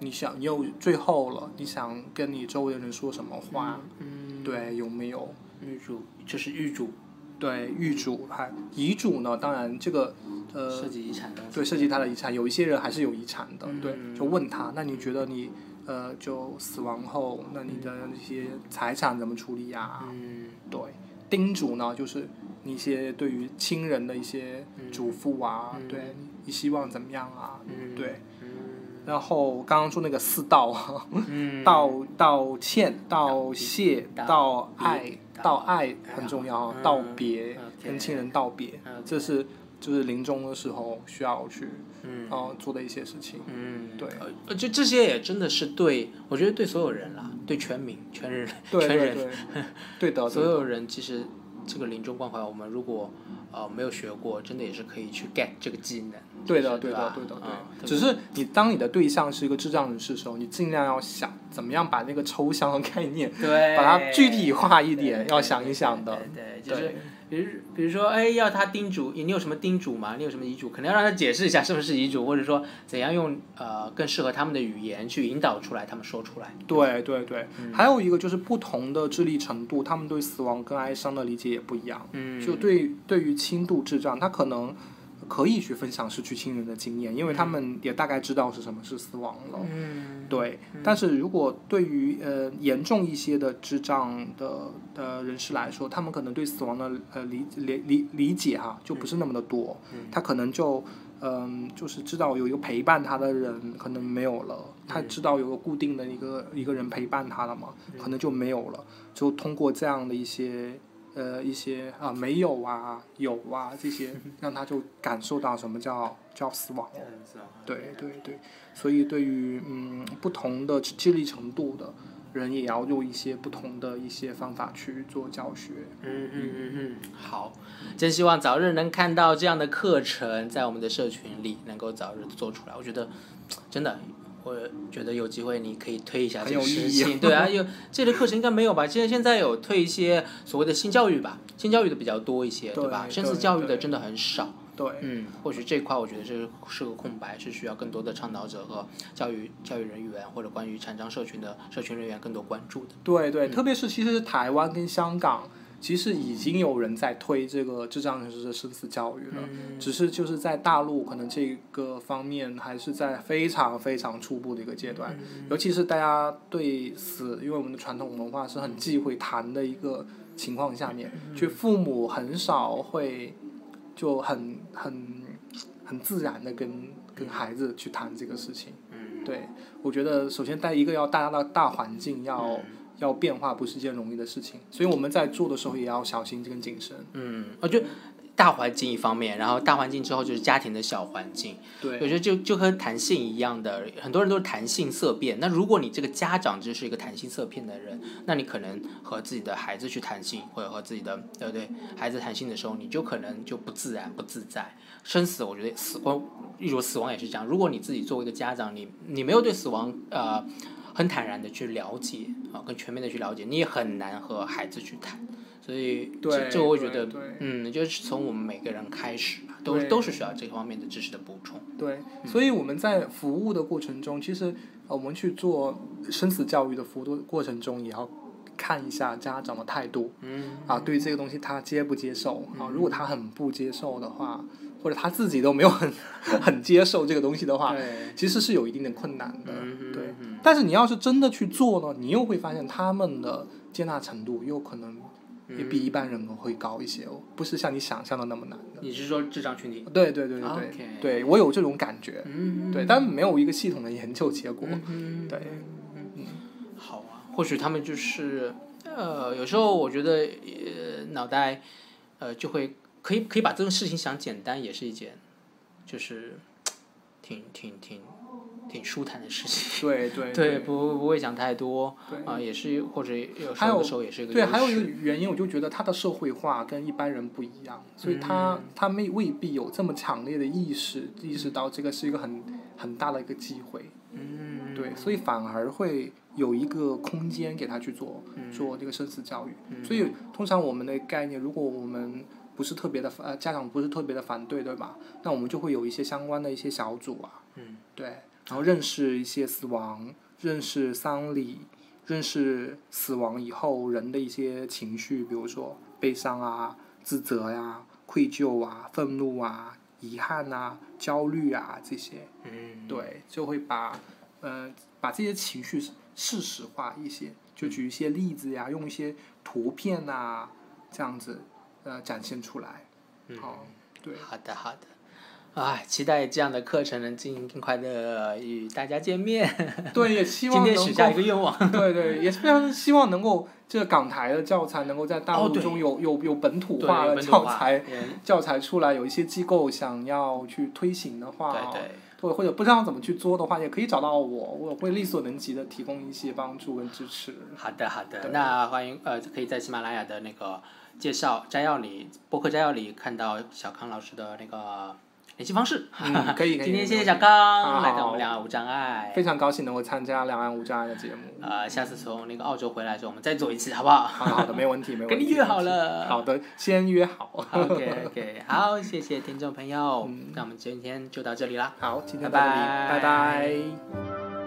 你想，你有最后了，你想跟你周围的人说什么话？嗯，对，有没有？预嘱就是预主，对，预主还遗嘱呢？当然这个呃涉及遗产的。对，涉及他的遗产，有一些人还是有遗产的，对，嗯就问他，那你觉得你呃就死亡后，那你的那些财产怎么处理呀、嗯对，叮嘱呢，就是你一些对于亲人的一些嘱咐啊，嗯对你希望怎么样啊，嗯，对，嗯然后刚刚说那个四道，嗯，道道歉、道谢、道道爱、道道爱很重要道别跟亲人道别，嗯这是就是临终的时候需要去嗯。呃做的一些事情。嗯，对。呃，就这些也真的是对，我觉得对所有人啦，对全民、全人、对全人，对的，所有人其实这个临终关怀，我们如果呃没有学过，真的也是可以去 get 这个技能。对的，对的，对的，嗯对。只是你当你的对象是一个智障人士的时候，你尽量要想怎么样把那个抽象的概念，对，把它具体化一点，要想一想的。对对，就是比如比如说，哎，要他叮嘱你有什么叮嘱吗？你有什么遗嘱？可能要让他解释一下是不是遗嘱，或者说怎样用呃更适合他们的语言去引导出来，他们说出来。对对对，嗯还有一个就是不同的智力程度，他们对死亡跟哀伤的理解也不一样。嗯，就对对于轻度智障，他可能可以去分享失去亲人的经验，因为他们也大概知道是什么是死亡了。嗯，对，但是如果对于呃严重一些的智障的呃人士来说，他们可能对死亡的呃理理理理解哈就不是那么的多，他可能就嗯、就是知道有一个陪伴他的人可能没有了，他知道有个固定的一个一个人陪伴他了嘛，可能就没有了，就通过这样的一些。呃，一些啊、没有啊，有啊，这些 让他就感受到什么叫叫死亡。对对对，所以对于嗯不同的智智力程度的人，也要用一些不同的一些方法去做教学。嗯嗯嗯嗯，好，真希望早日能看到这样的课程在我们的社群里能够早日做出来。我觉得真的，我觉得有机会你可以推一下这个事情。对啊，有这类课程应该没有吧？现在现在有推一些所谓的性教育吧，性教育的比较多一些，对吧？对生死教育的真的很少。对，嗯，或许这块我觉得是是个空白，是需要更多的倡导者和教育教育人员或者关于残障社群的社群人员更多关注的。对对，特别是其实台湾跟香港，其实已经有人在推这个智障人士的生死教育了，嗯。只是就是在大陆可能这个方面还是在非常非常初步的一个阶段，尤其是大家对死，因为我们的传统文化是很忌讳谈的一个情况下面，就父母很少会就很很很自然的跟跟孩子去谈这个事情。嗯。对，我觉得首先在一个要大家的大环境要、嗯要变化，不是一件容易的事情，所以我们在做的时候也要小心跟谨慎。嗯，我觉得大环境一方面，然后大环境之后就是家庭的小环境。对我，觉得就就和弹性一样的，很多人都是弹性色变。那如果你这个家长就是一个弹性色变的人，那你可能和自己的孩子去弹性，或者和自己的对不对孩子弹性的时候，你就可能就不自然不自在。生死，我觉得死亡，例如死亡也是这样。如果你自己作为一个家长，你你没有对死亡呃很坦然的去了解啊，更全面的去了解，你也很难和孩子去谈。所以对这这我会觉得嗯，就是从我们每个人开始吧，都都是需要这方面的知识的补充。对，所以我们在服务的过程中，其实呃我们去做生死教育的服务的过程中，也要看一下家长的态度。嗯啊，对于这个东西他接不接受啊？如果他很不接受的话，或者他自己都没有很很接受这个东西的话，其实是有一定的困难的。嗯对，嗯但是你要是真的去做呢，你又会发现他们的接纳程度又可能也比一般人会高一些哦，不是像你想象的那么难的。你是说智障群体？对对对对对对我有这种感觉。嗯对，但没有一个系统的研究结果。对嗯对，好啊，或许他们就是呃，有时候我觉得呃，脑袋呃就会可以可以把这种事情想简单，也是一件就是 挺挺挺挺舒坦的事情。对对 对，不不会想太多对啊、也是或者有时候的时候也是一个对，还有一个原因，我就觉得他的社会化跟一般人不一样，所以他、嗯他没未必有这么强烈的意识，意识到这个是一个很很大的一个机会。嗯，对，所以反而会有一个空间给他去做嗯做这个生死教育。嗯所以通常我们的概念，如果我们不是特别的呃家长不是特别的反对，对吧？那我们就会有一些相关的一些小组啊，嗯对，然后认识一些死亡，认识丧礼，认识死亡以后人的一些情绪，比如说悲伤啊、自责呀、愧疚啊、愤怒啊、遗憾啊、焦虑啊这些。嗯，对，就会把呃把这些情绪事实化一些，就举一些例子呀，用一些图片呐，这样子呃展现出来。嗯好，对，好的好的。哎，期待这样的课程能尽更快的与大家见面。对，也希望能天许下一，个愿望。对对，也是非常希望能够这个港台的教材能够在大陆中有、有有本土化的教材教材出来，有一些机构想要去推行的话，对对。或或者不知道怎么去做的话，也可以找到我，我会力所能及的提供一些帮助跟支持。好的，好的，那欢迎呃，可以在喜马拉雅的那个介绍摘要里，播客摘要里看到小康老师的那个联系方式。嗯，可以可以。今天谢谢小康来到我们两岸无障碍。非常高兴能够参加两岸无障碍的节目。呃，下次从那个澳洲回来的时候，我们再做一次，好不好？好的好的，没问题没问题。跟你约好了。好的，先约好。OK OK，好，谢谢听众朋友，嗯那我们今天就到这里啦。好，拜拜拜拜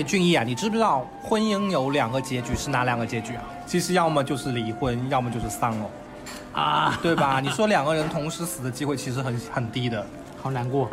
嗨，俊逸啊，你知不知道婚姻有两个结局是哪两个结局啊？其实要么就是离婚，要么就是丧偶，啊，对吧？你说两个人同时死的机会其实很很低的。好难过。